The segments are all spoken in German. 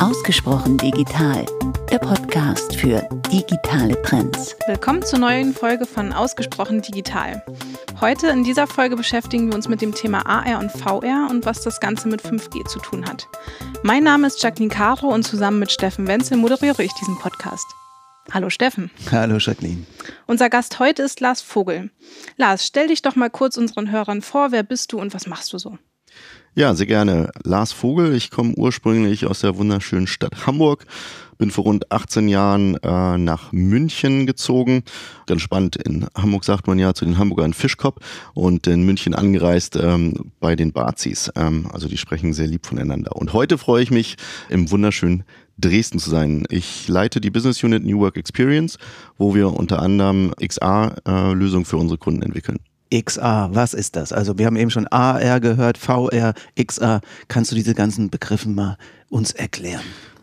Ausgesprochen digital, der Podcast für digitale Trends. Willkommen zur neuen Folge von Ausgesprochen digital. Heute in dieser Folge beschäftigen wir uns mit dem Thema AR und VR und was das Ganze mit 5G zu tun hat. Mein Name ist Jacqueline Caro und zusammen mit Steffen Wenzel moderiere ich diesen Podcast. Hallo Steffen. Hallo Jacqueline. Unser Gast heute ist Lars Vogel. Lars, stell dich doch mal kurz unseren Hörern vor. Wer bist du und was machst du so? Ja, sehr gerne. Lars Vogel, ich komme ursprünglich aus der wunderschönen Stadt Hamburg, bin vor rund 18 Jahren äh, nach München gezogen. Ganz spannend, in Hamburg sagt man ja zu den Hamburgern Fischkopf und in München angereist ähm, bei den Bazis. Ähm, also die sprechen sehr lieb voneinander. Und heute freue ich mich, im wunderschönen Dresden zu sein. Ich leite die Business Unit New Work Experience, wo wir unter anderem XR-Lösungen äh, für unsere Kunden entwickeln. XR, was ist das? Also wir haben eben schon AR gehört, VR, XR. Kannst du diese ganzen Begriffe mal uns erklären?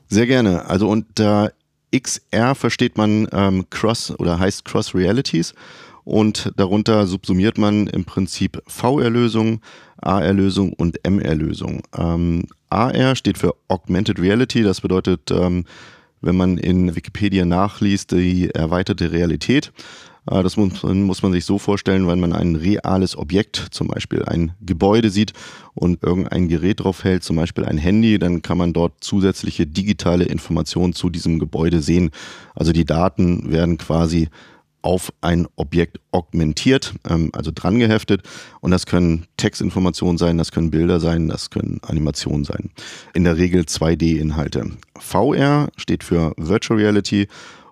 Sehr gerne. Also unter XR versteht man ähm, Cross oder heißt Cross Realities und darunter subsumiert man im Prinzip VR-Lösungen, AR-Lösungen und MR-Lösungen. Ähm, AR steht für Augmented Reality, das bedeutet, ähm, wenn man in Wikipedia nachliest, die erweiterte Realität. Äh, das muss, muss man sich so vorstellen, wenn man ein reales Objekt, zum Beispiel ein Gebäude sieht und irgendein Gerät drauf hält, zum Beispiel ein Handy, dann kann man dort zusätzliche digitale Informationen zu diesem Gebäude sehen. Also die Daten werden quasi auf ein Objekt augmentiert, ähm, also dran geheftet. Und das können Textinformationen sein, das können Bilder sein, das können Animationen sein. In der Regel 2D-Inhalte. VR steht für Virtual Reality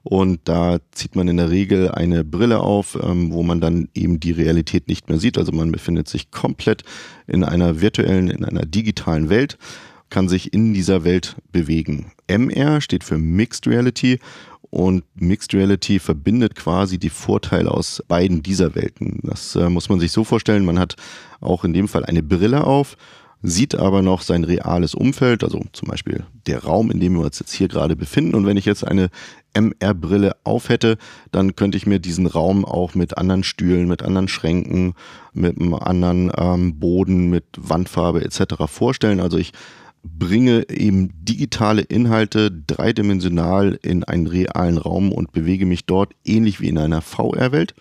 und da zieht man in der Regel eine Brille auf, ähm, wo man dann eben die Realität nicht mehr sieht. Also man befindet sich komplett in einer virtuellen, in einer digitalen Welt, kann sich in dieser Welt bewegen. MR steht für Mixed Reality und Mixed Reality verbindet quasi die Vorteile aus beiden dieser Welten. Das äh, muss man sich so vorstellen. Man hat auch in dem Fall eine Brille auf sieht aber noch sein reales Umfeld, also zum Beispiel der Raum, in dem wir uns jetzt hier gerade befinden. Und wenn ich jetzt eine MR-Brille auf hätte, dann könnte ich mir diesen Raum auch mit anderen Stühlen, mit anderen Schränken, mit einem anderen ähm, Boden, mit Wandfarbe etc. vorstellen. Also ich bringe eben digitale Inhalte dreidimensional in einen realen Raum und bewege mich dort ähnlich wie in einer VR-Welt,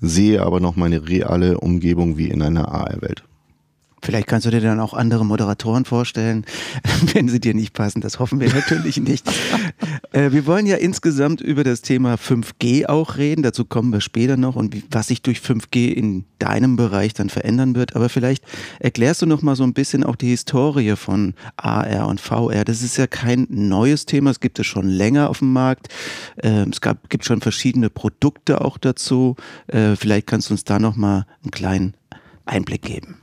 sehe aber noch meine reale Umgebung wie in einer AR-Welt. Vielleicht kannst du dir dann auch andere Moderatoren vorstellen, wenn sie dir nicht passen. Das hoffen wir natürlich nicht. Äh, wir wollen ja insgesamt über das Thema 5G auch reden. Dazu kommen wir später noch und was sich durch 5G in deinem Bereich dann verändern wird. Aber vielleicht erklärst du noch mal so ein bisschen auch die Historie von AR und VR. Das ist ja kein neues Thema. Es gibt es schon länger auf dem Markt. Ähm, es gab, gibt schon verschiedene Produkte auch dazu. Äh, vielleicht kannst du uns da noch mal einen kleinen Einblick geben.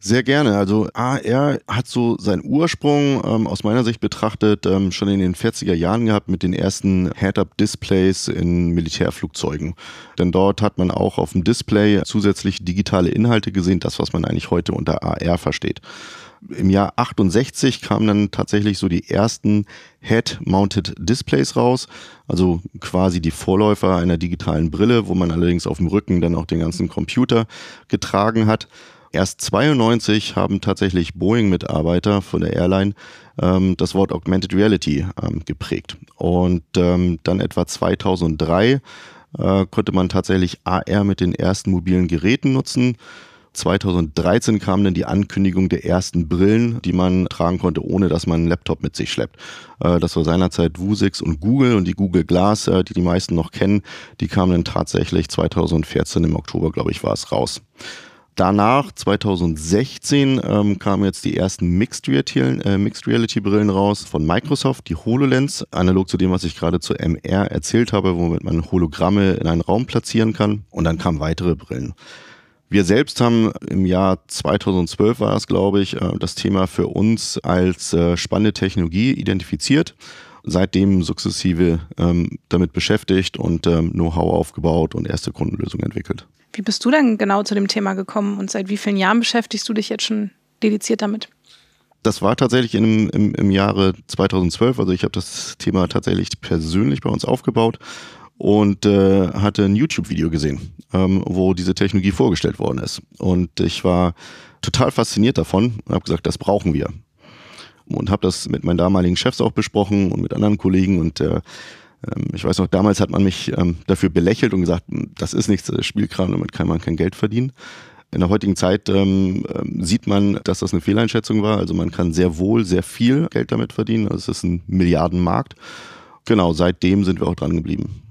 Sehr gerne. Also AR hat so seinen Ursprung ähm, aus meiner Sicht betrachtet ähm, schon in den 40er Jahren gehabt mit den ersten Head-Up-Displays in Militärflugzeugen. Denn dort hat man auch auf dem Display zusätzlich digitale Inhalte gesehen, das was man eigentlich heute unter AR versteht. Im Jahr 68 kamen dann tatsächlich so die ersten Head-Mounted Displays raus, also quasi die Vorläufer einer digitalen Brille, wo man allerdings auf dem Rücken dann auch den ganzen Computer getragen hat. Erst 92 haben tatsächlich Boeing-Mitarbeiter von der Airline ähm, das Wort Augmented Reality ähm, geprägt. Und ähm, dann etwa 2003 äh, konnte man tatsächlich AR mit den ersten mobilen Geräten nutzen. 2013 kam dann die Ankündigung der ersten Brillen, die man tragen konnte, ohne dass man einen Laptop mit sich schleppt. Äh, das war seinerzeit Vuzix und Google und die Google Glass, äh, die die meisten noch kennen, die kamen dann tatsächlich 2014 im Oktober, glaube ich, war es raus. Danach, 2016, ähm, kamen jetzt die ersten Mixed Reality, äh, Mixed Reality Brillen raus von Microsoft, die HoloLens, analog zu dem, was ich gerade zu MR erzählt habe, womit man Hologramme in einen Raum platzieren kann. Und dann kamen weitere Brillen. Wir selbst haben im Jahr 2012 war es, glaube ich, äh, das Thema für uns als äh, spannende Technologie identifiziert seitdem sukzessive ähm, damit beschäftigt und ähm, Know-how aufgebaut und erste Kundenlösungen entwickelt. Wie bist du denn genau zu dem Thema gekommen und seit wie vielen Jahren beschäftigst du dich jetzt schon dediziert damit? Das war tatsächlich im, im, im Jahre 2012. Also ich habe das Thema tatsächlich persönlich bei uns aufgebaut und äh, hatte ein YouTube-Video gesehen, ähm, wo diese Technologie vorgestellt worden ist. Und ich war total fasziniert davon und habe gesagt, das brauchen wir. und habe das mit meinen damaligen Chefs auch besprochen und mit anderen Kollegen und äh, ich weiß noch, damals hat man mich ähm, dafür belächelt und gesagt, hm, das ist nichts, Spielkram, damit kann man kein Geld verdienen. In der heutigen Zeit ähm, ähm, sieht man, dass das eine Fehleinschätzung war. Also man kann sehr wohl sehr viel Geld damit verdienen. Also es ist ein Milliardenmarkt. Genau, seitdem sind wir auch dran geblieben.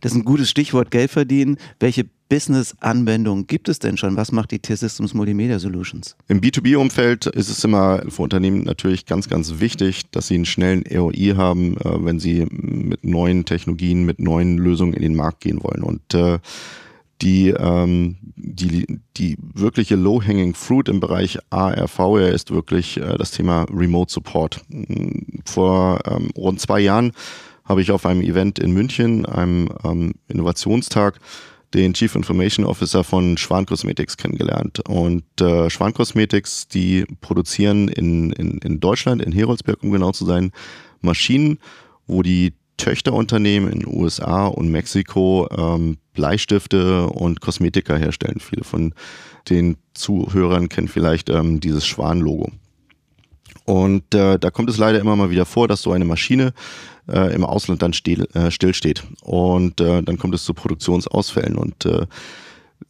Das ist ein gutes Stichwort, Geld verdienen. Welche Business-Anwendungen gibt es denn schon? Was macht die T-Systems Multimedia Solutions? Im B2B-Umfeld ist es immer für Unternehmen natürlich ganz, ganz wichtig, dass sie einen schnellen ROI haben, äh, wenn sie mit neuen Technologien, mit neuen Lösungen in den Markt gehen wollen. Und äh, die, ähm, die, die wirkliche Low-Hanging Fruit im Bereich ARVR ist wirklich äh, das Thema Remote Support. Vor ähm, rund zwei Jahren habe ich auf einem Event in München, einem ähm, Innovationstag, den Chief Information Officer von Schwan Cosmetics kennengelernt. Und äh, Schwan Cosmetics, die produzieren in, in, in Deutschland, in Heroldsberg, um genau zu sein, Maschinen, wo die Töchterunternehmen in den USA und Mexiko ähm, Bleistifte und Kosmetika herstellen. Viele von den Zuhörern kennen vielleicht ähm, dieses Schwan-Logo. Und äh, da kommt es leider immer mal wieder vor, dass so eine Maschine äh, im Ausland dann still, äh, stillsteht. Und äh, dann kommt es zu Produktionsausfällen. Und äh,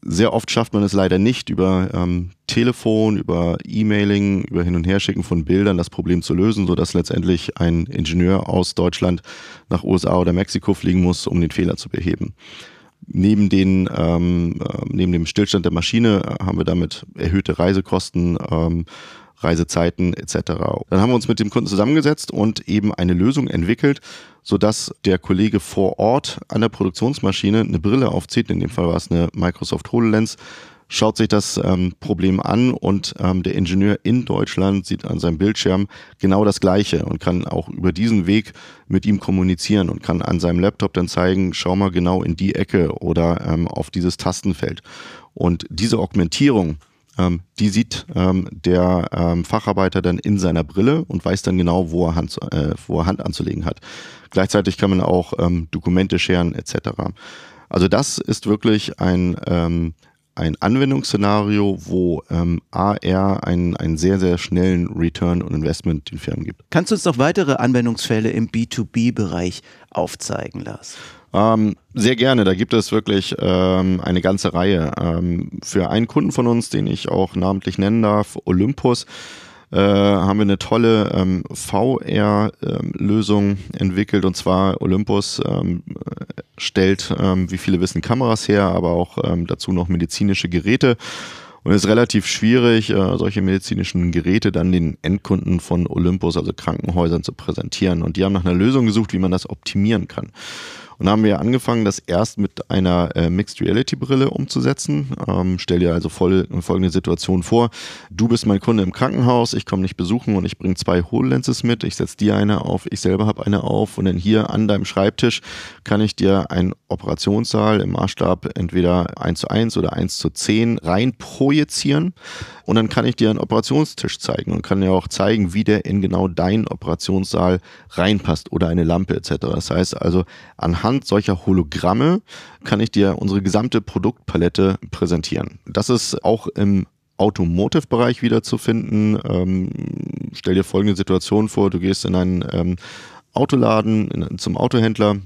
sehr oft schafft man es leider nicht, über ähm, Telefon, über E-Mailing, über Hin- und Herschicken von Bildern das Problem zu lösen, sodass letztendlich ein Ingenieur aus Deutschland nach USA oder Mexiko fliegen muss, um den Fehler zu beheben. Neben, den, ähm, äh, neben dem Stillstand der Maschine haben wir damit erhöhte Reisekosten, ähm, Reisezeiten etc. Dann haben wir uns mit dem Kunden zusammengesetzt und eben eine Lösung entwickelt, sodass der Kollege vor Ort an der Produktionsmaschine eine Brille aufzieht, in dem Fall war es eine Microsoft HoloLens, schaut sich das ähm, Problem an und ähm, der Ingenieur in Deutschland sieht an seinem Bildschirm genau das Gleiche und kann auch über diesen Weg mit ihm kommunizieren und kann an seinem Laptop dann zeigen, schau mal genau in die Ecke oder ähm, auf dieses Tastenfeld. Und diese Augmentierung, ähm, die sieht ähm, der ähm, Facharbeiter dann in seiner Brille und weiß dann genau, wo er Hand, äh, wo er Hand anzulegen hat. Gleichzeitig kann man auch ähm, Dokumente scheren etc. Also das ist wirklich ein, ähm, ein Anwendungsszenario, wo ähm, AR einen, einen sehr, sehr schnellen Return und Investment den Firmen gibt. Kannst du uns noch weitere Anwendungsfälle im B2B-Bereich aufzeigen, Lars? Ähm, sehr gerne, da gibt es wirklich ähm, eine ganze Reihe. Ähm, für einen Kunden von uns, den ich auch namentlich nennen darf, Olympus, äh, haben wir eine tolle ähm, VR-Lösung ähm, entwickelt und zwar Olympus ähm, stellt, ähm, wie viele wissen, Kameras her, aber auch ähm, dazu noch medizinische Geräte. Und es ist relativ schwierig, äh, solche medizinischen Geräte dann den Endkunden von Olympus, also Krankenhäusern, zu präsentieren. Und die haben nach einer Lösung gesucht, wie man das optimieren kann. Und haben wir angefangen, das erst mit einer äh, Mixed Reality Brille umzusetzen. Ähm, stell dir also voll, folgende Situation vor. Du bist mein Kunde im Krankenhaus, ich komme nicht besuchen und ich bringe zwei HoloLenses mit. Ich setze dir eine auf, ich selber habe eine auf und dann hier an deinem Schreibtisch kann ich dir einen Operationssaal im Maßstab entweder 1 zu 1 oder 1 zu 10 rein projizieren. Und dann kann ich dir einen Operationstisch zeigen und kann dir auch zeigen, wie der in genau deinen Operationssaal reinpasst oder eine Lampe etc. Das heißt also, anhand solcher Hologramme kann ich dir unsere gesamte Produktpalette präsentieren. Das ist auch im Automotive-Bereich wiederzufinden. Ähm, stell dir folgende Situation vor, du gehst in einen ähm, Autoladen, in, zum Autohändler,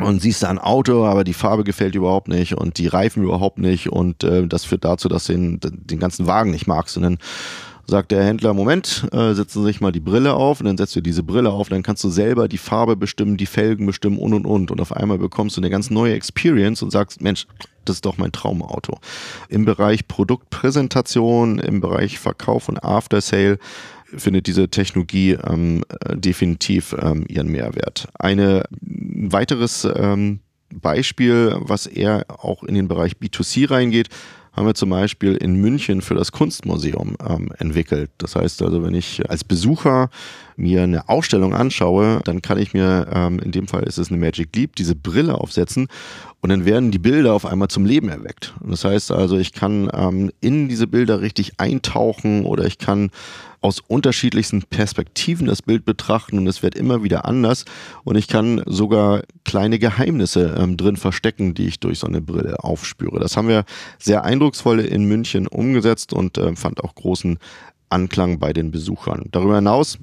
und siehst da ein Auto, aber die Farbe gefällt dir überhaupt nicht und die Reifen überhaupt nicht und äh, das führt dazu, dass du den, den ganzen Wagen nicht magst. Und dann sagt der Händler, Moment, äh, setzen Sie sich mal die Brille auf und dann setzt du diese Brille auf, dann kannst du selber die Farbe bestimmen, die Felgen bestimmen und und und und auf einmal bekommst du eine ganz neue Experience und sagst, Mensch, das ist doch mein Traumauto. Im Bereich Produktpräsentation, im Bereich Verkauf und After Sale findet diese Technologie ähm, äh, definitiv ähm, ihren Mehrwert. Eine, ein weiteres ähm, Beispiel, was eher auch in den Bereich B2C reingeht, haben wir zum Beispiel in München für das Kunstmuseum ähm, entwickelt. Das heißt also, wenn ich als Besucher mir eine Ausstellung anschaue, dann kann ich mir, ähm, in dem Fall ist es eine Magic Leap, diese Brille aufsetzen und dann werden die Bilder auf einmal zum Leben erweckt. Das heißt also, ich kann ähm, in diese Bilder richtig eintauchen oder ich kann aus unterschiedlichsten Perspektiven das Bild betrachten und es wird immer wieder anders und ich kann sogar kleine Geheimnisse ähm, drin verstecken, die ich durch so eine Brille aufspüre. Das haben wir sehr eindrucksvoll in München umgesetzt und äh, fand auch großen Anklang bei den Besuchern. Darüber hinaus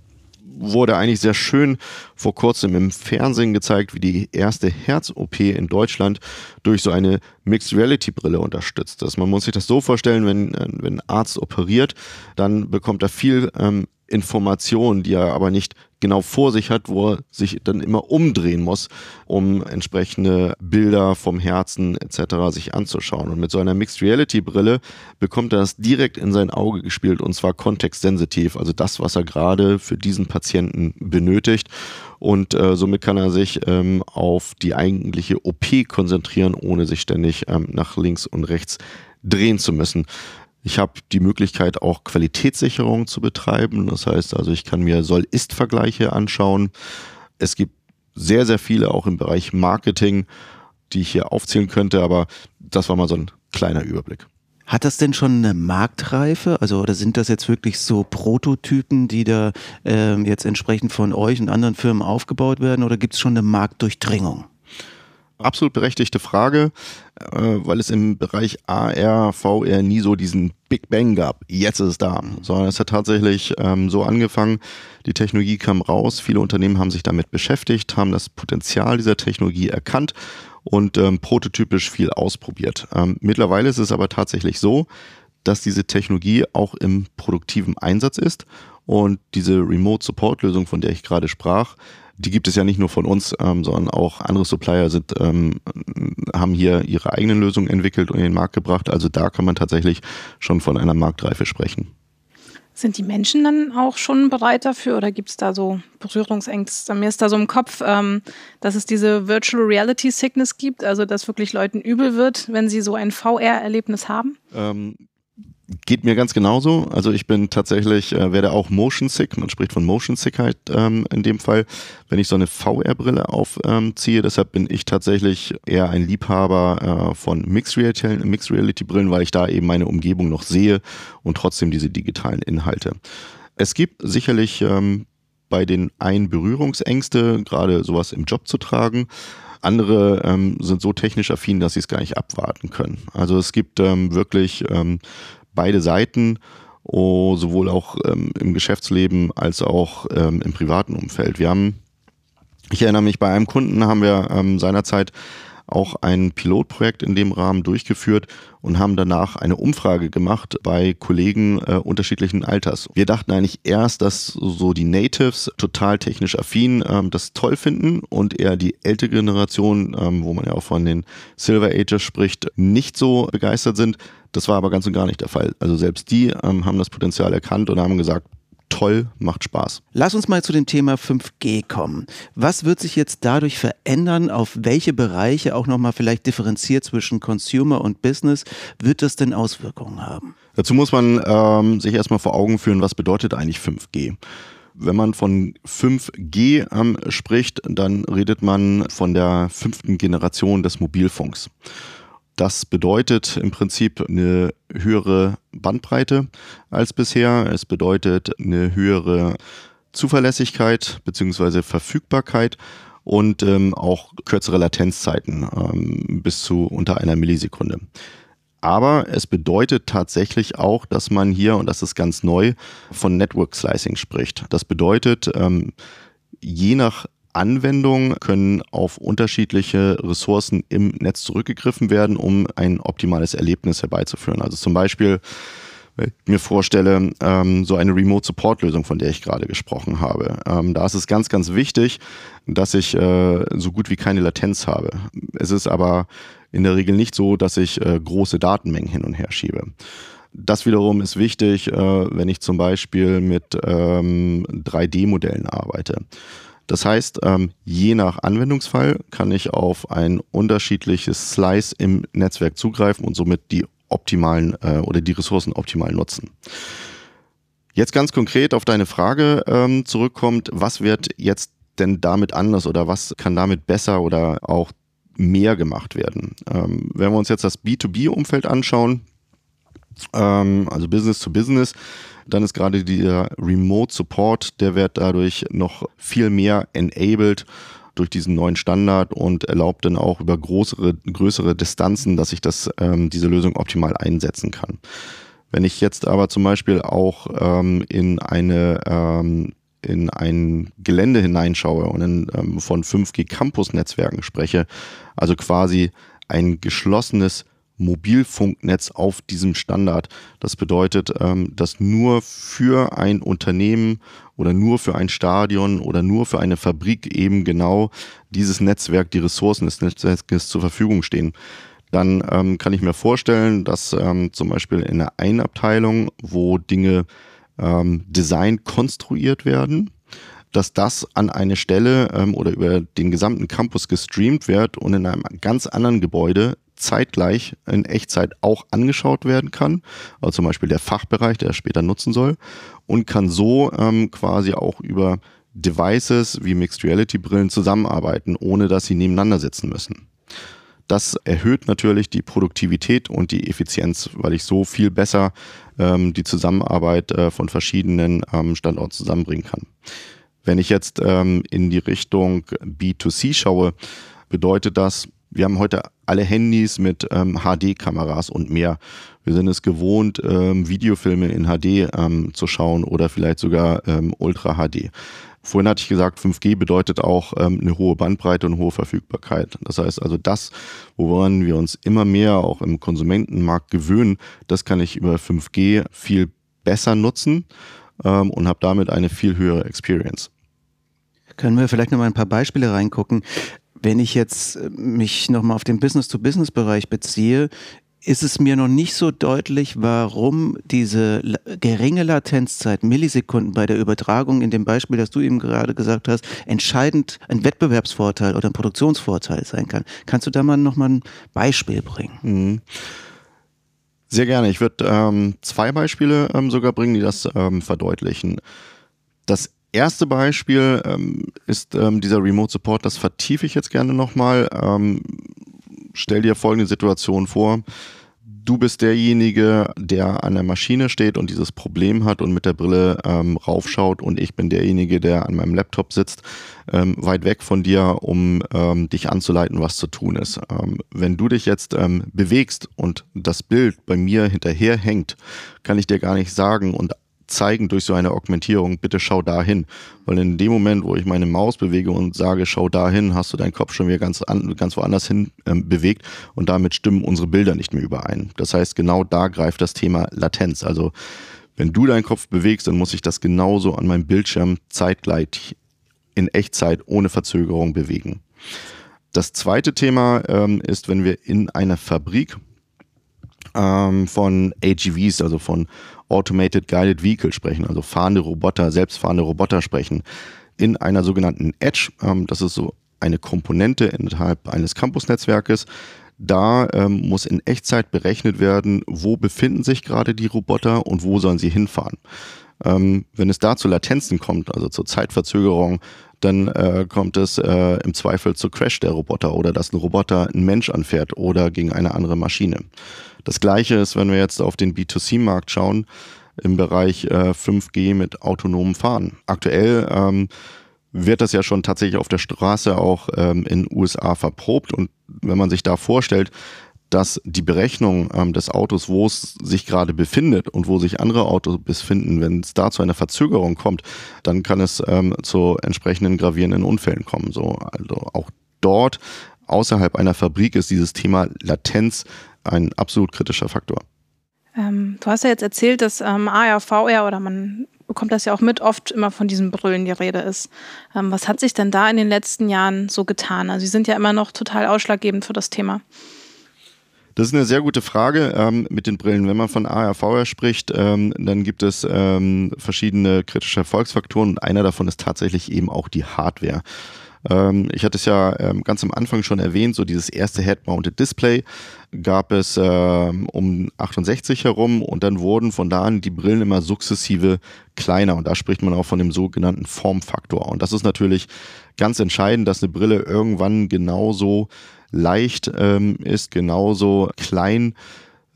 wurde eigentlich sehr schön vor kurzem im Fernsehen gezeigt, wie die erste Herz-OP in Deutschland durch so eine Mixed Reality Brille unterstützt ist. Man muss sich das so vorstellen, wenn, äh, wenn ein Arzt operiert, dann bekommt er viel ähm, Informationen, die er aber nicht genau vor sich hat, wo er sich dann immer umdrehen muss, um entsprechende Bilder vom Herzen etc. sich anzuschauen. Und mit so einer Mixed Reality Brille bekommt er das direkt in sein Auge gespielt und zwar kontextsensitiv, also das, was er gerade für diesen Patienten benötigt. Und äh, somit kann er sich ähm, auf die eigentliche OP konzentrieren, ohne sich ständig ähm, nach links und rechts drehen zu müssen. Ich habe die Möglichkeit, auch Qualitätssicherung zu betreiben. Das heißt also, ich kann mir Soll-Ist-Vergleiche anschauen. Es gibt sehr, sehr viele auch im Bereich Marketing, die ich hier aufzählen könnte, aber das war mal so ein kleiner Überblick. Hat das denn schon eine Marktreife? Also, oder sind das jetzt wirklich so Prototypen, die da äh, jetzt entsprechend von euch und anderen Firmen aufgebaut werden, oder gibt es schon eine Marktdurchdringung? Absolut berechtigte Frage, äh, weil es im Bereich AR, VR nie so diesen Big Bang gab. Jetzt ist es da. Sondern es hat tatsächlich ähm, so angefangen, die Technologie kam raus, viele Unternehmen haben sich damit beschäftigt, haben das Potenzial dieser Technologie erkannt und ähm, prototypisch viel ausprobiert. Ähm, mittlerweile ist es aber tatsächlich so, dass diese Technologie auch im produktiven Einsatz ist und diese Remote Support Lösung, von der ich gerade sprach, die gibt es ja nicht nur von uns, ähm, sondern auch andere Supplier sind, ähm, haben hier ihre eigenen Lösungen entwickelt und in den Markt gebracht. Also da kann man tatsächlich schon von einer Marktreife sprechen. Sind die Menschen dann auch schon bereit dafür oder gibt es da so Berührungsängste? Mir ist da so im Kopf, ähm, dass es diese Virtual Reality Sickness gibt, also dass wirklich Leuten übel wird, wenn sie so ein VR-Erlebnis haben? Ähm, Geht mir ganz genauso. Also ich bin tatsächlich, äh, werde auch Motion Sick. Man spricht von Motion Sickheit ähm, in dem Fall, wenn ich so eine VR-Brille aufziehe. Ähm, Deshalb bin ich tatsächlich eher ein Liebhaber äh, von Mixed Reality, Mixed Reality Brillen, weil ich da eben meine Umgebung noch sehe und trotzdem diese digitalen Inhalte. Es gibt sicherlich ähm, bei den einen Berührungsängste, gerade sowas im Job zu tragen. Andere ähm, sind so technisch affin, dass sie es gar nicht abwarten können. Also es gibt ähm, wirklich ähm, beide Seiten, oh, sowohl auch ähm, im Geschäftsleben als auch ähm, im privaten Umfeld. Wir haben, ich erinnere mich, bei einem Kunden haben wir ähm, seinerzeit auch ein Pilotprojekt in dem Rahmen durchgeführt und haben danach eine Umfrage gemacht bei Kollegen äh, unterschiedlichen Alters. Wir dachten eigentlich erst, dass so die Natives total technisch affin ähm, das toll finden und eher die ältere Generation, ähm, wo man ja auch von den Silver Ages spricht, nicht so begeistert sind. Das war aber ganz und gar nicht der Fall. Also selbst die ähm, haben das Potenzial erkannt und haben gesagt, toll, macht Spaß. Lass uns mal zu dem Thema 5G kommen. Was wird sich jetzt dadurch verändern? Auf welche Bereiche auch nochmal vielleicht differenziert zwischen Consumer und Business wird das denn Auswirkungen haben? Dazu muss man ähm, sich erstmal vor Augen führen, was bedeutet eigentlich 5G? Wenn man von 5G ähm, spricht, dann redet man von der fünften Generation des Mobilfunks. Das bedeutet im Prinzip eine höhere Bandbreite als bisher. Es bedeutet eine höhere Zuverlässigkeit bzw. Verfügbarkeit und ähm, auch kürzere Latenzzeiten ähm, bis zu unter einer Millisekunde. Aber es bedeutet tatsächlich auch, dass man hier, und das ist ganz neu, von Network Slicing spricht. Das bedeutet, ähm, je nach Anwendungen können auf unterschiedliche Ressourcen im Netz zurückgegriffen werden, um ein optimales Erlebnis herbeizuführen. Also zum Beispiel, wenn ich mir vorstelle, ähm, so eine Remote-Support-Lösung, von der ich gerade gesprochen habe. Ähm, da ist es ganz, ganz wichtig, dass ich äh, so gut wie keine Latenz habe. Es ist aber in der Regel nicht so, dass ich äh, große Datenmengen hin und her schiebe. Das wiederum ist wichtig, äh, wenn ich zum Beispiel mit ähm, 3D-Modellen arbeite. Das heißt, ähm, je nach Anwendungsfall kann ich auf ein unterschiedliches Slice im Netzwerk zugreifen und somit die optimalen äh, oder die Ressourcen optimal nutzen. Jetzt ganz konkret auf deine Frage ähm, zurückkommt, was wird jetzt denn damit anders oder was kann damit besser oder auch mehr gemacht werden? Ähm, wenn wir uns jetzt das B2B-Umfeld anschauen, ähm, also Business to Business, dann ist gerade der Remote Support, der wird dadurch noch viel mehr enabled durch diesen neuen Standard und erlaubt dann auch über größere, größere Distanzen, dass ich das, ähm, diese Lösung optimal einsetzen kann. Wenn ich jetzt aber zum Beispiel auch ähm, in eine ähm, in ein Gelände hineinschaue und in, ähm, von 5G Campus Netzwerken spreche, also quasi ein geschlossenes Mobilfunknetz auf diesem Standard. Das bedeutet, ähm, dass nur für ein Unternehmen oder nur für ein Stadion oder nur für eine Fabrik eben genau dieses Netzwerk, die Ressourcen des Netzwerkes zur Verfügung stehen. Dann ähm, kann ich mir vorstellen, dass ähm, zum Beispiel in einer Einabteilung, wo Dinge Design konstruiert werden, dass das an eine Stelle ähm, oder über den gesamten Campus gestreamt wird und in einem ganz anderen Gebäude zeitgleich in Echtzeit auch angeschaut werden kann, also zum Beispiel der Fachbereich, der später nutzen soll, und kann so ähm, quasi auch über Devices wie Mixed Reality Brillen zusammenarbeiten, ohne dass sie nebeneinander sitzen müssen. Das erhöht natürlich die Produktivität und die Effizienz, weil ich so viel besser ähm, die Zusammenarbeit äh, von verschiedenen ähm, Standorten zusammenbringen kann. Wenn ich jetzt ähm, in die Richtung B2C schaue, bedeutet das, wir haben heute alle Handys mit ähm, HD-Kameras und mehr. Wir sind es gewohnt, ähm, Videofilme in HD ähm, zu schauen oder vielleicht sogar ähm, Ultra HD. Vorhin hatte ich gesagt, 5G bedeutet auch ähm, eine hohe Bandbreite und hohe Verfügbarkeit. Das heißt also, das, woran wir uns immer mehr auch im Konsumentenmarkt gewöhnen, das kann ich über 5G viel besser nutzen ähm, und habe damit eine viel höhere Experience. Können wir vielleicht noch mal ein paar Beispiele reingucken? Wenn ich jetzt äh, mich nochmal auf den Business-to-Business-Bereich beziehe, ist es mir noch nicht so deutlich, warum diese geringe Latenzzeit, Millisekunden bei der Übertragung in dem Beispiel, das du eben gerade gesagt hast, entscheidend ein Wettbewerbsvorteil oder ein Produktionsvorteil sein kann. Kannst du da mal nochmal ein Beispiel bringen? Mhm. Sehr gerne. Ich würde ähm, zwei Beispiele ähm, sogar bringen, die das ähm, verdeutlichen. Das erste Beispiel ähm, ist ähm, dieser Remote Support, das vertiefe ich jetzt gerne nochmal. Ähm, stell dir folgende Situation vor. Du bist derjenige, der an der Maschine steht und dieses Problem hat und mit der Brille ähm, raufschaut und ich bin derjenige, der an meinem Laptop sitzt, ähm, weit weg von dir, um ähm, dich anzuleiten, was zu tun ist. Ähm, wenn du dich jetzt bewegst und das Bild bei mir hinterher hängt, kann ich dir gar nicht sagen und zeigen durch so eine Augmentierung, bitte schau dahin. Weil in dem Moment, wo ich meine Maus bewege und sage, schau dahin, hast du deinen Kopf schon wieder ganz, an, ganz woanders hin ähm, bewegt und damit stimmen unsere Bilder nicht mehr überein. Das heißt, genau da greift das Thema Latenz. Also wenn du deinen Kopf bewegst, dann muss ich das genauso an meinem Bildschirm zeitgleich in Echtzeit ohne Verzögerung bewegen. Das zweite Thema ähm, ist, wenn wir in einer Fabrik ähm, von AGVs, also von Automated Guided Vehicle sprechen, also fahrende Roboter, selbstfahrende Roboter sprechen, in einer sogenannten Edge. Ähm, das ist so eine Komponente innerhalb eines Campus-Netzwerkes. Da ähm, muss in Echtzeit berechnet werden, wo befinden sich gerade die Roboter und wo sollen sie hinfahren. Ähm, wenn es da zu Latenzen kommt, also zur Zeitverzögerung, dann äh, kommt es äh, im Zweifel zu Crash der Roboter oder dass ein Roboter einen Mensch anfährt oder gegen eine andere Maschine. Das gleiche ist, wenn wir jetzt auf den B2C-Markt schauen, im Bereich äh, 5G mit autonomem Fahren. Aktuell ähm, wird das ja schon tatsächlich auf der Straße auch ähm, in USA verprobt. Und wenn man sich da vorstellt, dass die Berechnung ähm, des Autos, wo es sich gerade befindet und wo sich andere Autos befinden, wenn es da zu einer Verzögerung kommt, dann kann es ähm, zu entsprechenden gravierenden Unfällen kommen. So, also auch dort außerhalb einer Fabrik ist dieses Thema Latenz ein absolut kritischer Faktor. Ähm, du hast ja jetzt erzählt, dass ähm, AR, VR oder man bekommt das ja auch mit, oft immer von diesen Brüllen die Rede ist. Ähm, was hat sich denn da in den letzten Jahren so getan? Also sie sind ja immer noch total ausschlaggebend für das Thema. Das ist eine sehr gute Frage ähm, mit den Brillen. Wenn man von AR, VR spricht, ähm, dann gibt es ähm, verschiedene kritische Erfolgsfaktoren und einer davon ist tatsächlich eben auch die Hardware. Ähm, ich hatte es ja ähm, ganz am Anfang schon erwähnt, so dieses erste Head-Mounted Display gab es ähm, um 68 herum und dann wurden von da an die Brillen immer sukzessive kleiner und da spricht man auch von dem sogenannten Formfaktor und das ist natürlich ganz entscheidend, dass eine Brille irgendwann genauso leicht ähm, ist, genauso klein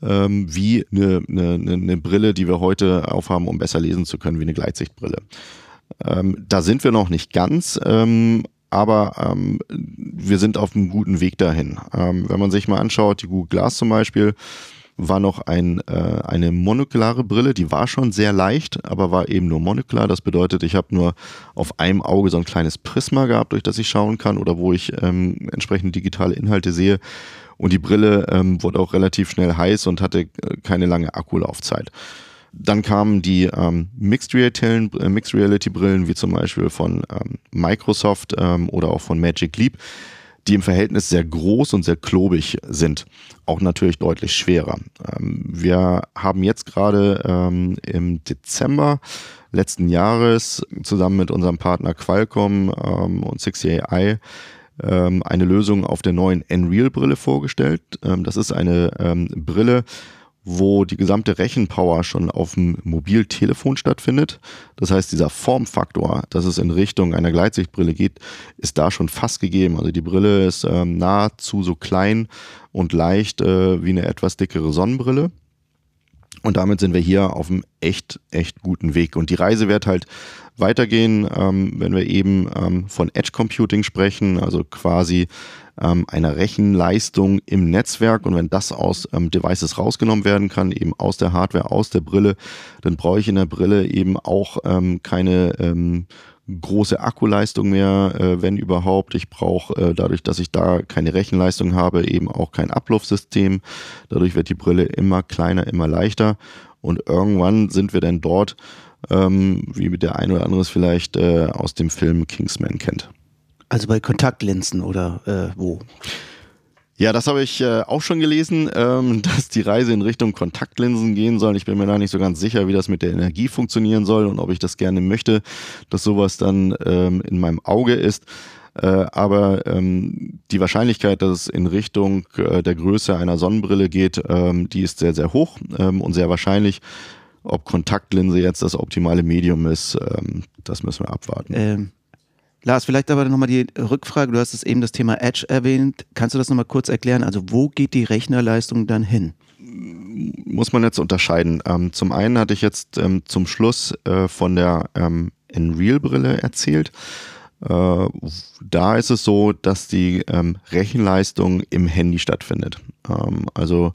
ähm, wie eine, eine, eine Brille, die wir heute aufhaben, um besser lesen zu können, wie eine Gleitsichtbrille. Ähm, da sind wir noch nicht ganz, ähm, aber ähm, wir sind auf einem guten Weg dahin. Ähm, wenn man sich mal anschaut, die Google Glass zum Beispiel, war noch ein, äh, eine monokulare Brille, die war schon sehr leicht, aber war eben nur monokular. Das bedeutet, ich habe nur auf einem Auge so ein kleines Prisma gehabt, durch das ich schauen kann oder wo ich ähm, entsprechend digitale Inhalte sehe. Und die Brille ähm, wurde auch relativ schnell heiß und hatte äh, keine lange Akkulaufzeit. Dann kamen die ähm, Mixed, Reality, äh, Mixed Reality Brillen, wie zum Beispiel von ähm, Microsoft ähm, oder auch von Magic Leap, die im Verhältnis sehr groß und sehr klobig sind. Auch natürlich deutlich schwerer. Ähm, wir haben jetzt gerade ähm, im Dezember letzten Jahres zusammen mit unserem Partner Qualcomm ähm, und 60AI ähm, eine Lösung auf der neuen Nreal-Brille vorgestellt. Ähm, das ist eine Brille, wo die gesamte Rechenpower schon auf dem Mobiltelefon stattfindet. Das heißt, dieser Formfaktor, dass es in Richtung einer Gleitsichtbrille geht, ist da schon fast gegeben. Also die Brille ist ähm, nahezu so klein und leicht äh, wie eine etwas dickere Sonnenbrille. Und damit sind wir hier auf einem echt, echt guten Weg. Und die Reise wird halt weitergehen, ähm, wenn wir eben ähm, von Edge Computing sprechen, also quasi ähm, einer Rechenleistung im Netzwerk. Und wenn das aus ähm, Devices rausgenommen werden kann, eben aus der Hardware, aus der Brille, dann brauche ich in der Brille eben auch ähm, keine ähm, große Akkuleistung mehr, äh, wenn überhaupt. Ich brauche äh, dadurch, dass ich da keine Rechenleistung habe, eben auch kein Abluftsystem. Dadurch wird die Brille immer kleiner, immer leichter. Und irgendwann sind wir dann dort, ähm, wie der ein oder andere es vielleicht äh, aus dem Film Kingsman kennt. Also bei Kontaktlinsen oder äh, wo? Ja, das habe ich äh, auch schon gelesen, ähm, dass die Reise in Richtung Kontaktlinsen gehen soll. Ich bin mir da nicht so ganz sicher, wie das mit der Energie funktionieren soll und ob ich das gerne möchte, dass sowas dann ähm, in meinem Auge ist. Äh, aber ähm, die Wahrscheinlichkeit, dass es in Richtung äh, der Größe einer Sonnenbrille geht, ähm, die ist sehr, sehr hoch ähm, und sehr wahrscheinlich. Ob Kontaktlinse jetzt das optimale Medium ist, ähm, das müssen wir abwarten. Ähm, Lars, vielleicht aber nochmal die Rückfrage. Du hast es eben das Thema Edge erwähnt. Kannst du das nochmal kurz erklären? Also, wo geht die Rechnerleistung dann hin? Muss man jetzt unterscheiden. Ähm, zum einen hatte ich jetzt ähm, zum Schluss äh, von der ähm, Nreal-Brille erzählt. Äh, da ist es so, dass die ähm, Rechenleistung im Handy stattfindet. Ähm, also,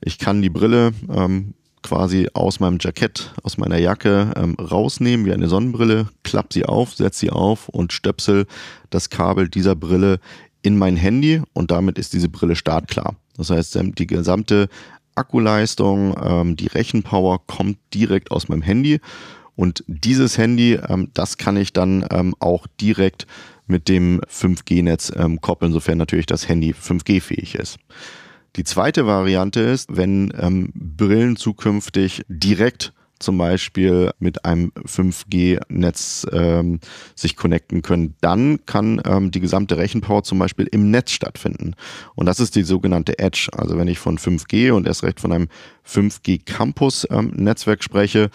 ich kann die Brille ähm, quasi aus meinem Jackett, aus meiner Jacke ähm, rausnehmen, wie eine Sonnenbrille, klapp sie auf, setze sie auf und stöpsel das Kabel dieser Brille in mein Handy und damit ist diese Brille startklar. Das heißt, ähm, die gesamte Akkuleistung, ähm, die Rechenpower kommt direkt aus meinem Handy und dieses Handy, ähm, das kann ich dann ähm, auch direkt mit dem 5G-Netz ähm, koppeln, sofern natürlich das Handy 5G-fähig ist. Die zweite Variante ist, wenn ähm, Brillen zukünftig direkt zum Beispiel mit einem 5G-Netz ähm, sich connecten können, dann kann ähm, die gesamte Rechenpower zum Beispiel im Netz stattfinden. Und das ist die sogenannte Edge. Also wenn ich von 5G und erst recht von einem 5G-Campus-Netzwerk ähm, spreche,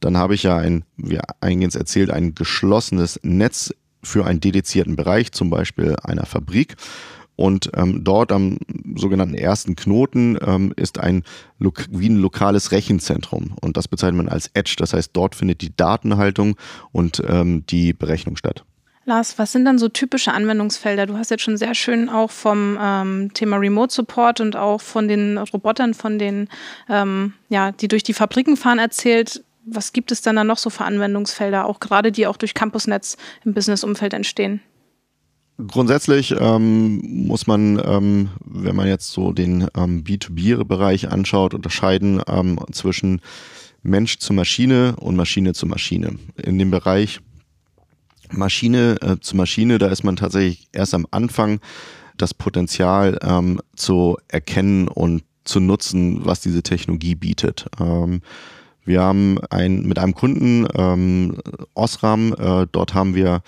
dann habe ich ja ein, wie eingehend erzählt, ein geschlossenes Netz für einen dedizierten Bereich, zum Beispiel einer Fabrik. Und ähm, dort am sogenannten ersten Knoten ähm, ist ein wie ein lokales Rechenzentrum. Und das bezeichnet man als Edge. Das heißt, dort findet die Datenhaltung und ähm, die Berechnung statt. Lars, was sind dann so typische Anwendungsfelder? Du hast jetzt schon sehr schön auch vom ähm, Thema Remote Support und auch von den Robotern, von den, ähm, ja, die durch die Fabriken fahren, erzählt. Was gibt es dann da noch so für Anwendungsfelder, auch gerade die auch durch Campusnetz im Businessumfeld entstehen? Grundsätzlich ähm, muss man, ähm, wenn man jetzt so den ähm, B2B-Bereich anschaut, unterscheiden ähm, zwischen Mensch zu Maschine und Maschine zu Maschine. In dem Bereich Maschine äh, zu Maschine, da ist man tatsächlich erst am Anfang das Potenzial ähm, zu erkennen und zu nutzen, was diese Technologie bietet. Ähm, wir haben ein, mit einem Kunden, Osram, äh, dort haben wir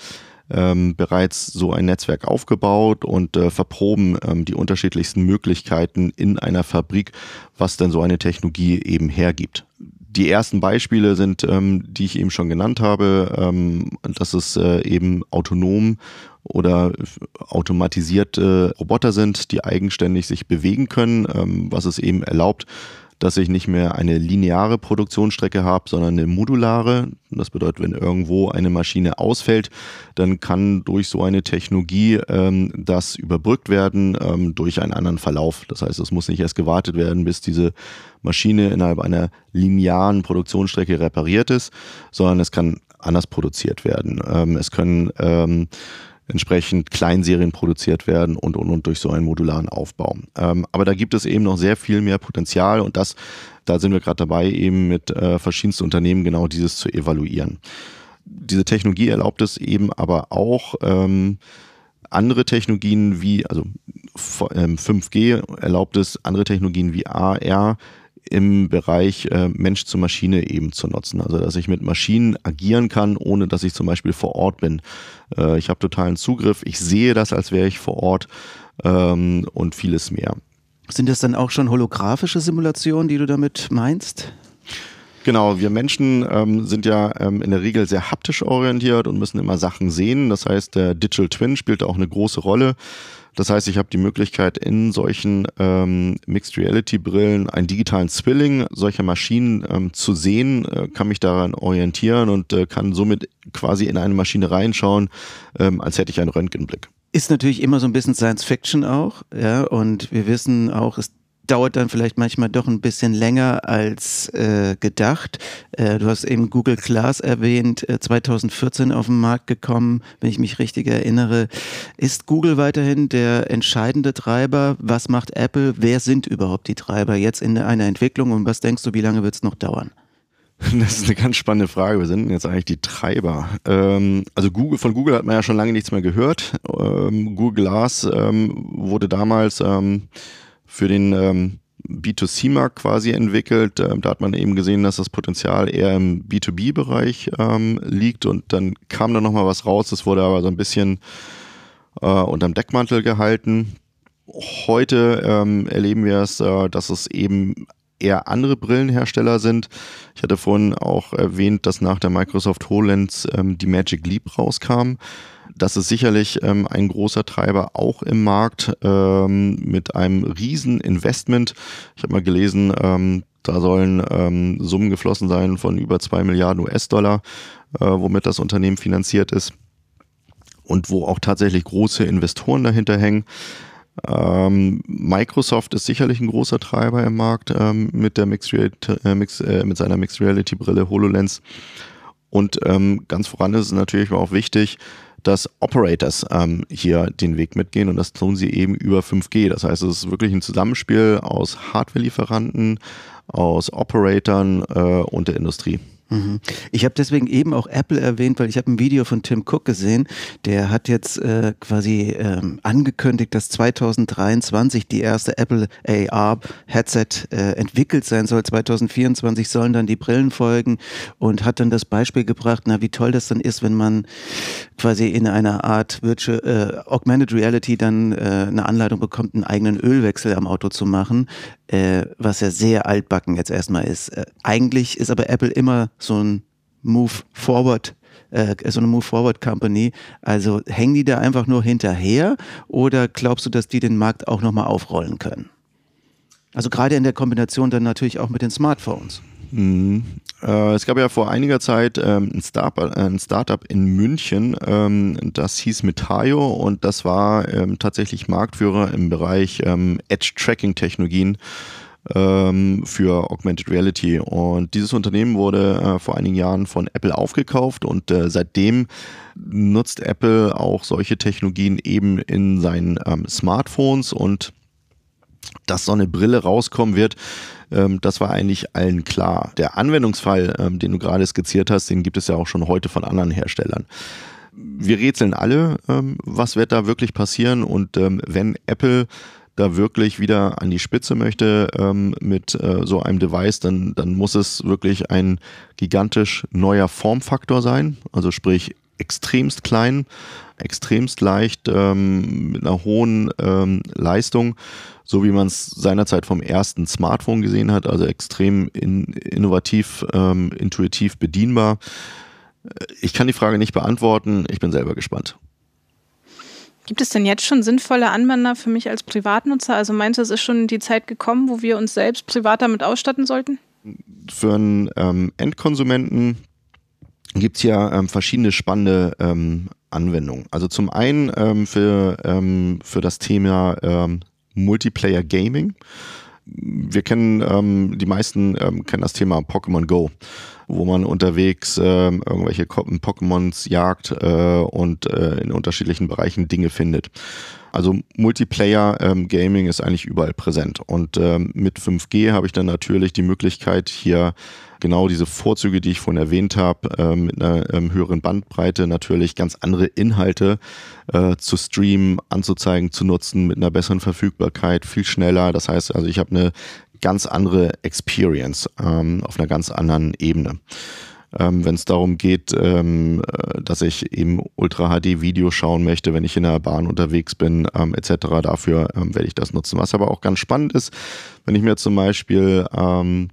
ähm, bereits so ein Netzwerk aufgebaut und äh, verproben ähm, die unterschiedlichsten Möglichkeiten in einer Fabrik, was denn so eine Technologie eben hergibt. Die ersten Beispiele sind, ähm, die ich eben schon genannt habe, ähm, dass es äh, eben autonom oder automatisierte Roboter sind, die eigenständig sich bewegen können, ähm, was es eben erlaubt, dass ich nicht mehr eine lineare Produktionsstrecke habe, sondern eine modulare. Das bedeutet, wenn irgendwo eine Maschine ausfällt, dann kann durch so eine Technologie ähm, das überbrückt werden ähm, durch einen anderen Verlauf. Das heißt, es muss nicht erst gewartet werden, bis diese Maschine innerhalb einer linearen Produktionsstrecke repariert ist, sondern es kann anders produziert werden. Ähm, es können ähm, entsprechend Kleinserien produziert werden und, und, und durch so einen modularen Aufbau. Ähm, aber da gibt es eben noch sehr viel mehr Potenzial und das, da sind wir gerade dabei, eben mit äh, verschiedensten Unternehmen genau dieses zu evaluieren. Diese Technologie erlaubt es eben aber auch, ähm, andere Technologien wie, also 5G ähm, erlaubt es, andere Technologien wie AR im Bereich äh, Mensch zu Maschine eben zu nutzen. Also dass ich mit Maschinen agieren kann, ohne dass ich zum Beispiel vor Ort bin. Äh, ich habe totalen Zugriff, ich sehe das, als wäre ich vor Ort ähm, und vieles mehr. Sind das dann auch schon holographische Simulationen, die du damit meinst? Genau, wir Menschen ähm, sind ja ähm, in der Regel sehr haptisch orientiert und müssen immer Sachen sehen. Das heißt, der Digital Twin spielt auch eine große Rolle. Das heißt, ich habe die Möglichkeit, in solchen ähm, Mixed Reality Brillen einen digitalen Zwilling solcher Maschinen ähm, zu sehen, äh, kann mich daran orientieren und äh, kann somit quasi in eine Maschine reinschauen, ähm, als hätte ich einen Röntgenblick. Ist natürlich immer so ein bisschen Science Fiction auch, ja, und wir wissen auch, es dauert dann vielleicht manchmal doch ein bisschen länger als äh, gedacht. Äh, du hast eben Google Glass erwähnt, äh, 2014 auf den Markt gekommen, wenn ich mich richtig erinnere. Ist Google weiterhin der entscheidende Treiber? Was macht Apple? Wer sind überhaupt die Treiber jetzt in einer Entwicklung und was denkst du, wie lange wird es noch dauern? Das ist eine ganz spannende Frage. Wir sind jetzt eigentlich die Treiber. Ähm, also Google, von Google hat man ja schon lange nichts mehr gehört. Ähm, Google Glass ähm, wurde damals ähm, für den ähm, B2C-Markt quasi entwickelt. Ähm, da hat man eben gesehen, dass das Potenzial eher im B2B-Bereich ähm, liegt und dann kam da nochmal was raus. Das wurde aber so ein bisschen äh, unterm Deckmantel gehalten. Heute ähm, erleben wir es, äh, dass es eben eher andere Brillenhersteller sind. Ich hatte vorhin auch erwähnt, dass nach der Microsoft HoloLens ähm, die Magic Leap rauskam. Das ist sicherlich ähm, ein großer Treiber auch im Markt ähm, mit einem riesen Investment. Ich habe mal gelesen, ähm, da sollen ähm, Summen geflossen sein von über zwei Milliarden US-Dollar, äh, womit das Unternehmen finanziert ist und wo auch tatsächlich große Investoren dahinter hängen. Ähm, Microsoft ist sicherlich ein großer Treiber im Markt ähm, mit der Mixed Reality, äh, Mix, äh, mit seiner Mixed Reality Brille HoloLens. Und ähm, ganz voran ist es natürlich auch wichtig, dass Operators ähm, hier den Weg mitgehen und das tun sie eben über 5G. Das heißt, es ist wirklich ein Zusammenspiel aus Hardware-Lieferanten, aus Operatoren äh, und der Industrie. Mhm. Ich habe deswegen eben auch Apple erwähnt, weil ich habe ein Video von Tim Cook gesehen, der hat jetzt äh, quasi ähm, angekündigt, dass 2023 die erste Apple AR Headset äh, entwickelt sein soll. 2024 sollen dann die Brillen folgen und hat dann das Beispiel gebracht, na wie toll das dann ist, wenn man quasi in einer Art Virtual, äh, Augmented Reality dann äh, eine Anleitung bekommt, einen eigenen Ölwechsel am Auto zu machen äh, was ja sehr altbacken jetzt erstmal ist. Äh, eigentlich ist aber Apple immer so ein Move Forward äh, so eine Move Forward Company. Also hängen die da einfach nur hinterher oder glaubst du, dass die den Markt auch nochmal aufrollen können? Also gerade in der Kombination dann natürlich auch mit den Smartphones. Mhm. Äh, es gab ja vor einiger Zeit ähm, ein, Startup, äh, ein, Startup, in München, ähm, das hieß Metaio und das war ähm, tatsächlich Marktführer im Bereich ähm, Edge-Tracking-Technologien ähm, für Augmented Reality. Und dieses Unternehmen wurde äh, vor einigen Jahren von Apple aufgekauft und äh, seitdem nutzt Apple auch solche Technologien eben in seinen ähm, Smartphones und dass so eine Brille rauskommen wird, ähm, das war eigentlich allen klar. Der Anwendungsfall, ähm, den du gerade skizziert hast, den gibt es ja auch schon heute von anderen Herstellern. Wir rätseln alle, ähm, was wird da wirklich passieren und wenn Apple da wirklich wieder an die Spitze möchte ähm, mit äh, so einem Device, dann, dann muss es wirklich ein gigantisch neuer Formfaktor sein, also sprich extremst klein, extremst leicht, ähm, mit einer hohen ähm, Leistung so wie man es seinerzeit vom ersten Smartphone gesehen hat, also extrem in, innovativ, ähm, intuitiv bedienbar. Ich kann die Frage nicht beantworten, ich bin selber gespannt. Gibt es denn jetzt schon sinnvolle Anwender für mich als Privatnutzer? Also meinst du, es ist schon die Zeit gekommen, wo wir uns selbst privat damit ausstatten sollten? Für einen ähm, Endkonsumenten gibt es ja ähm, verschiedene spannende ähm, Anwendungen. Also zum einen ähm, für, ähm, für das Thema ähm, Multiplayer Gaming. Wir kennen, ähm, die meisten kennen das Thema Pokémon Go, wo man unterwegs irgendwelche Pokémons jagt äh, und äh, in unterschiedlichen Bereichen Dinge findet. Also Multiplayer ähm, ist eigentlich überall präsent. Und ähm, mit 5G habe ich dann natürlich die Möglichkeit, hier genau diese Vorzüge, die ich vorhin erwähnt habe, äh, mit einer ähm, höheren Bandbreite natürlich ganz andere Inhalte äh, zu streamen, anzuzeigen, zu nutzen, mit einer besseren Verfügbarkeit, viel schneller. Das heißt, also ich habe eine ganz andere Experience ähm, auf einer ganz anderen Ebene. Ähm, wenn es darum geht, ähm, äh, dass ich eben Ultra-HD-Video schauen möchte, wenn ich in der Bahn unterwegs bin, ähm, etc. Dafür ähm, werde ich das nutzen. Was aber auch ganz spannend ist, wenn ich mir zum Beispiel ähm,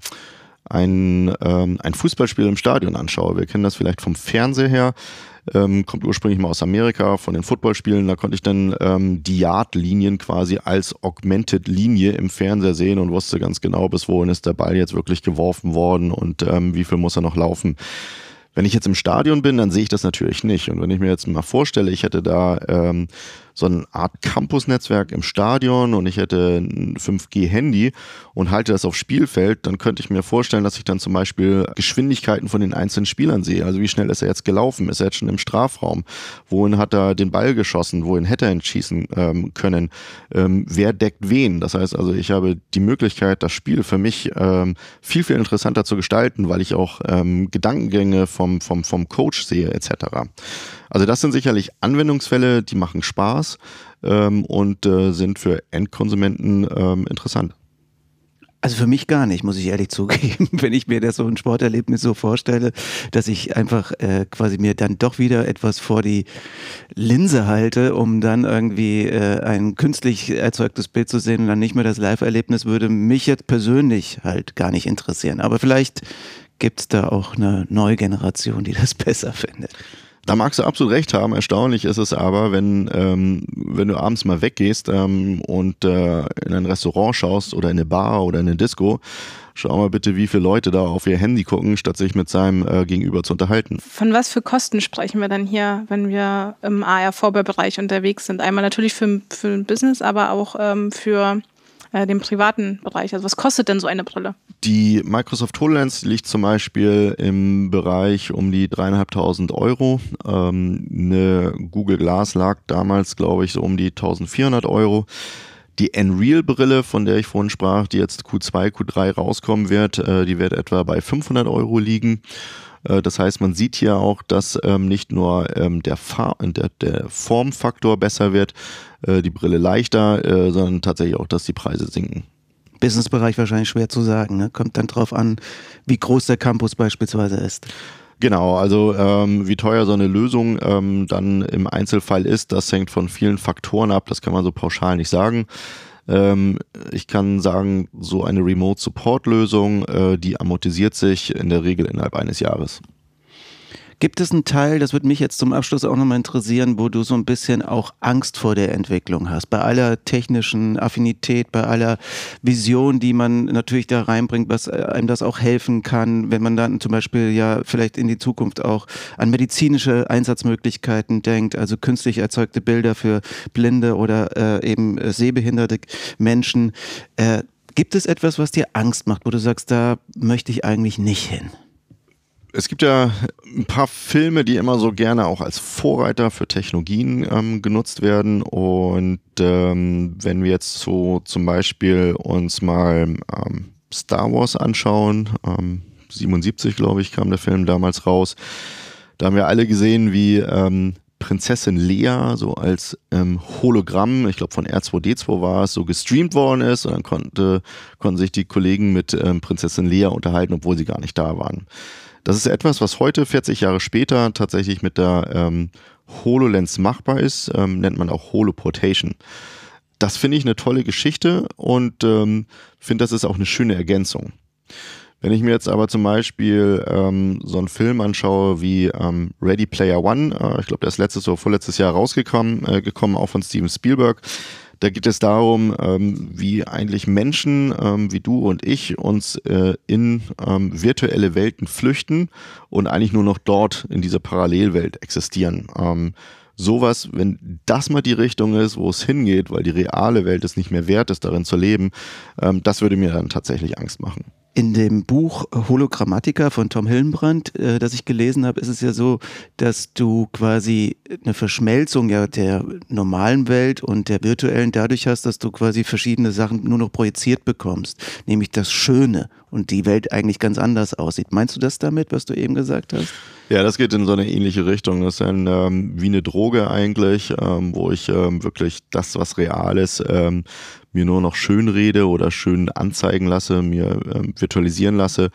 ein, ähm, ein Fußballspiel im Stadion anschaue. Wir kennen das vielleicht vom Fernseher her. Ähm, kommt ursprünglich mal aus Amerika von den Footballspielen. Da konnte ich dann ähm, die Yard-Linien quasi als Augmented Linie im Fernseher sehen und wusste ganz genau, bis wohin ist der Ball jetzt wirklich geworfen worden und ähm, wie viel muss er noch laufen. Wenn ich jetzt im Stadion bin, dann sehe ich das natürlich nicht. Und wenn ich mir jetzt mal vorstelle, ich hätte da ähm, so eine Art Campus-Netzwerk im Stadion und ich hätte ein 5G-Handy und halte das aufs Spielfeld, dann könnte ich mir vorstellen, dass ich dann zum Beispiel Geschwindigkeiten von den einzelnen Spielern sehe. Also wie schnell ist er jetzt gelaufen? Ist er jetzt schon im Strafraum? Wohin hat er den Ball geschossen? Wohin hätte er ihn schießen ähm, können? Ähm, wer deckt wen? Das heißt also, ich habe die Möglichkeit, das Spiel für mich ähm, viel, viel interessanter zu gestalten, weil ich auch ähm, Gedankengänge vom, vom, vom Coach sehe etc. Also das sind sicherlich Anwendungsfälle, die machen Spaß ähm, und äh, sind für Endkonsumenten ähm, interessant. Also für mich gar nicht, muss ich ehrlich zugeben, wenn ich mir das so ein Sporterlebnis so vorstelle, dass ich einfach äh, quasi mir dann doch wieder etwas vor die Linse halte, um dann irgendwie äh, ein künstlich erzeugtes Bild zu sehen und dann nicht mehr das Live-Erlebnis, würde mich jetzt persönlich halt gar nicht interessieren. Aber vielleicht gibt es da auch eine neue Generation, die das besser findet. Da magst du absolut recht haben. Erstaunlich ist es aber, wenn, ähm, wenn du abends mal weggehst ähm, und äh, in ein Restaurant schaust oder in eine Bar oder in eine Disco, schau mal bitte, wie viele Leute da auf ihr Handy gucken, statt sich mit seinem äh, Gegenüber zu unterhalten. Von was für Kosten sprechen wir dann hier, wenn wir im AR-Vorbereich unterwegs sind? Einmal natürlich für, für ein Business, aber auch ähm, für äh, dem privaten Bereich? Also was kostet denn so eine Brille? Die Microsoft HoloLens liegt zum Beispiel im Bereich um die dreieinhalbtausend Euro. Ähm, eine Google Glass lag damals, glaube ich, so um die 1400 Euro. Die Unreal-Brille, von der ich vorhin sprach, die jetzt Q2, Q3 rauskommen wird, äh, die wird etwa bei 500 Euro liegen. Äh, das heißt, man sieht hier auch, dass ähm, nicht nur ähm, der, der, der, Formfaktor besser wird, äh, die Brille leichter, äh, sondern tatsächlich auch, dass die Preise sinken. Businessbereich wahrscheinlich schwer zu sagen. Ne? Kommt dann drauf an, wie groß der Campus beispielsweise ist. Genau, also ähm, wie teuer so eine Lösung ähm, dann im Einzelfall ist, das hängt von vielen Faktoren ab, das kann man so pauschal nicht sagen. Ähm, ich kann sagen, so eine Remote-Support-Lösung, äh, die amortisiert sich in der Regel innerhalb eines Jahres. Gibt es einen Teil, das würde mich jetzt zum Abschluss auch nochmal interessieren, wo du so ein bisschen auch Angst vor der Entwicklung hast? Bei aller technischen Affinität, bei aller Vision, die man natürlich da reinbringt, was einem das auch helfen kann, wenn man dann zum Beispiel ja vielleicht in die Zukunft auch an medizinische Einsatzmöglichkeiten denkt, also künstlich erzeugte Bilder für blinde oder äh, eben sehbehinderte Menschen. Äh, gibt es etwas, was dir Angst macht, wo du sagst, da möchte ich eigentlich nicht hin? Es gibt ja ein paar Filme, die immer so gerne auch als Vorreiter für Technologien ähm, genutzt werden. Und ähm, wenn wir jetzt so zum Beispiel uns mal ähm, Star Wars anschauen, 77 ähm, glaube ich kam der Film damals raus, da haben wir alle gesehen, wie ähm, Prinzessin Lea so als ähm, Hologramm, ich glaube von R2D2 war es, so gestreamt worden ist und dann konnte, konnten sich die Kollegen mit ähm, Prinzessin Lea unterhalten, obwohl sie gar nicht da waren. Das ist etwas, was heute, 40 Jahre später, tatsächlich mit der ähm, HoloLens machbar ist, ähm, nennt man auch Holoportation. Das finde ich eine tolle Geschichte und ähm, finde, das ist auch eine schöne Ergänzung. Wenn ich mir jetzt aber zum Beispiel ähm, so einen Film anschaue wie ähm, Ready Player One, äh, ich glaube, der ist letztes oder vorletztes Jahr rausgekommen, äh, gekommen, auch von Steven Spielberg. Da geht es darum, ähm, wie eigentlich Menschen ähm, wie du und ich uns äh, in ähm, virtuelle Welten flüchten und eigentlich nur noch dort in dieser Parallelwelt existieren. Ähm, sowas, wenn das mal die Richtung ist, wo es hingeht, weil die reale Welt es nicht mehr wert ist, darin zu leben, ähm, das würde mir dann tatsächlich Angst machen. In dem Buch Hologrammatika von Tom Hillenbrand, äh, das ich gelesen habe, ist es ja so, dass du quasi eine Verschmelzung ja der normalen Welt und der virtuellen dadurch hast, dass du quasi verschiedene Sachen nur noch projiziert bekommst, nämlich das Schöne und die Welt eigentlich ganz anders aussieht. Meinst du das damit, was du eben gesagt hast? Ja, das geht in so eine ähnliche Richtung. Das ist ein, ähm, wie eine Droge eigentlich, ähm, wo ich ähm, wirklich das, was real ist, ähm, mir nur noch schön rede oder schön anzeigen lasse, mir ähm, virtualisieren lasse.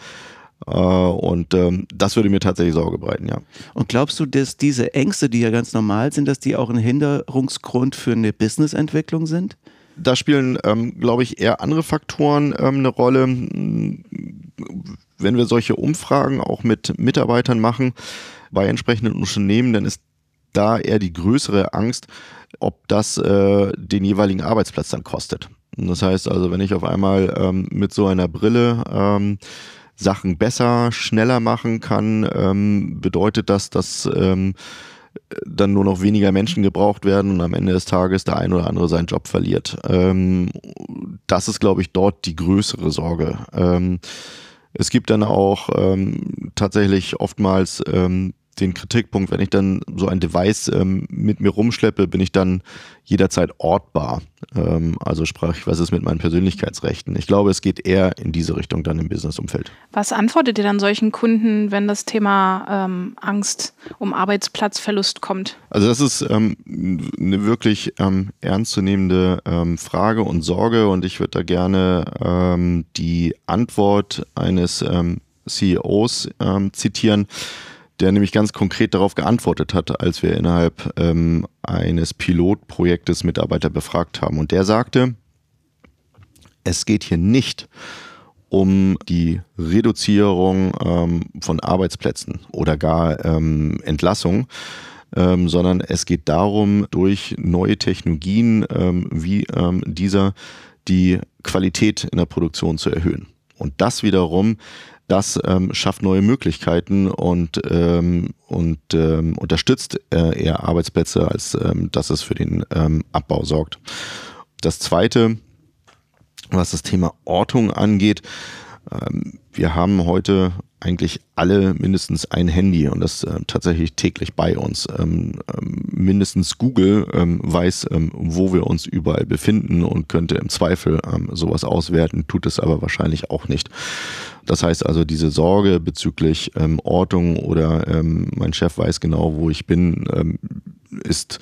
Äh, und ähm, das würde mir tatsächlich Sorge bereiten, ja. Und glaubst du, dass diese Ängste, die ja ganz normal sind, dass die auch ein Hinderungsgrund für eine Businessentwicklung sind? Da spielen, glaube ich, eher andere Faktoren eine Rolle. Wenn wir solche Umfragen auch mit Mitarbeitern machen bei entsprechenden Unternehmen, dann ist da eher die größere Angst, ob das äh, den jeweiligen Arbeitsplatz dann kostet. Das heißt also, wenn ich auf einmal ähm, mit so einer Brille ähm, Sachen besser, schneller machen kann, ähm, bedeutet das, dass ähm, dann nur noch weniger Menschen gebraucht werden und am Ende des Tages der ein oder andere seinen Job verliert. Ähm, das ist, glaube ich, dort die größere Sorge. Es gibt dann auch ähm, tatsächlich oftmals ähm, den Kritikpunkt, wenn ich dann so ein Device ähm, mit mir rumschleppe, bin ich dann jederzeit ortbar. Ähm, also sprich, was ist mit meinen Persönlichkeitsrechten? Ich glaube, es geht eher in diese Richtung dann im Businessumfeld. Was antwortet ihr dann solchen Kunden, wenn das Thema ähm, Angst um Arbeitsplatzverlust kommt? Also das ist ähm, eine wirklich ähm, ernstzunehmende ähm, Frage und Sorge und ich würde da gerne die Antwort eines CEOs zitieren der nämlich ganz konkret darauf geantwortet hat, als wir innerhalb ähm, eines Pilotprojektes Mitarbeiter befragt haben. Und der sagte, es geht hier nicht um die Reduzierung ähm, von Arbeitsplätzen oder gar ähm, Entlassung, ähm, sondern es geht darum, durch neue Technologien ähm, wie ähm, dieser die Qualität in der Produktion zu erhöhen. Und das wiederum das ähm, schafft neue Möglichkeiten und, ähm, und ähm, unterstützt äh, eher Arbeitsplätze, als ähm, dass es für den ähm, Abbau sorgt. Das Zweite, was das Thema Ortung angeht, ähm, wir haben heute eigentlich alle mindestens ein Handy und das äh, tatsächlich täglich bei uns. Ähm, ähm, mindestens Google ähm, weiß, ähm, wo wir uns überall befinden und könnte im Zweifel ähm, sowas auswerten, tut es aber wahrscheinlich auch nicht. Das heißt also, diese Sorge bezüglich ähm, Ortung oder mein Chef weiß genau, wo ich bin, ist,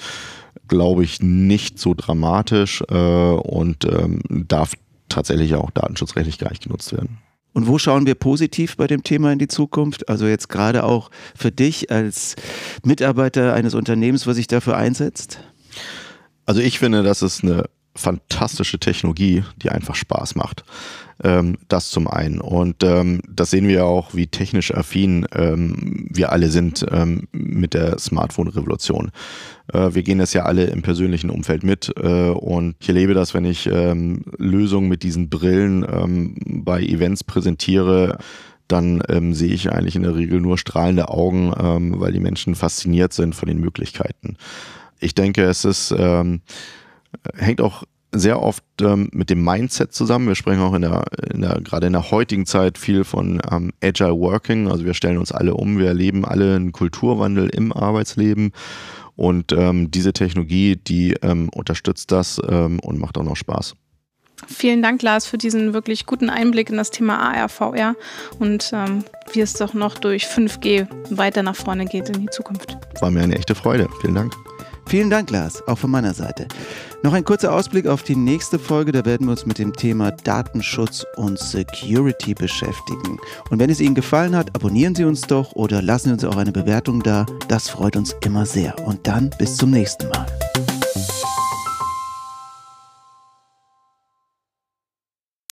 glaube ich, nicht so dramatisch äh, und darf tatsächlich auch datenschutzrechtlich gar nicht genutzt werden. Und wo schauen wir positiv bei dem Thema in die Zukunft? Also jetzt gerade auch für dich als Mitarbeiter eines Unternehmens, was sich dafür einsetzt? Also ich finde, das ist eine fantastische Technologie, die einfach Spaß macht. Ähm, das zum einen. Und ähm, das sehen wir auch, wie technisch affin ähm, wir alle sind ähm, mit der Smartphone-Revolution. Äh, wir gehen das ja alle im persönlichen Umfeld mit äh, und ich erlebe das, wenn ich ähm, Lösungen mit diesen Brillen ähm, bei Events präsentiere, dann ähm, sehe ich eigentlich in der Regel nur strahlende Augen, ähm, weil die Menschen fasziniert sind von den Möglichkeiten. Ich denke, es ist ähm, hängt auch sehr oft ähm, mit dem Mindset zusammen. Wir sprechen auch in der, in der gerade in der heutigen Zeit viel von ähm, Agile Working. Also wir stellen uns alle um, wir erleben alle einen Kulturwandel im Arbeitsleben. Und ähm, diese Technologie, die ähm, unterstützt das ähm, und macht auch noch Spaß. Vielen Dank, Lars, für diesen wirklich guten Einblick in das Thema AR, VR und ähm, wie es doch noch durch 5G weiter nach vorne geht in die Zukunft. War mir eine echte Freude. Vielen Dank. Vielen Dank, Lars, auch von meiner Seite. Noch ein kurzer Ausblick auf die nächste Folge, da werden wir uns mit dem Thema Datenschutz und Security beschäftigen. Und wenn es Ihnen gefallen hat, abonnieren Sie uns doch oder lassen Sie uns auch eine Bewertung da. Das freut uns immer sehr. Und dann bis zum nächsten Mal.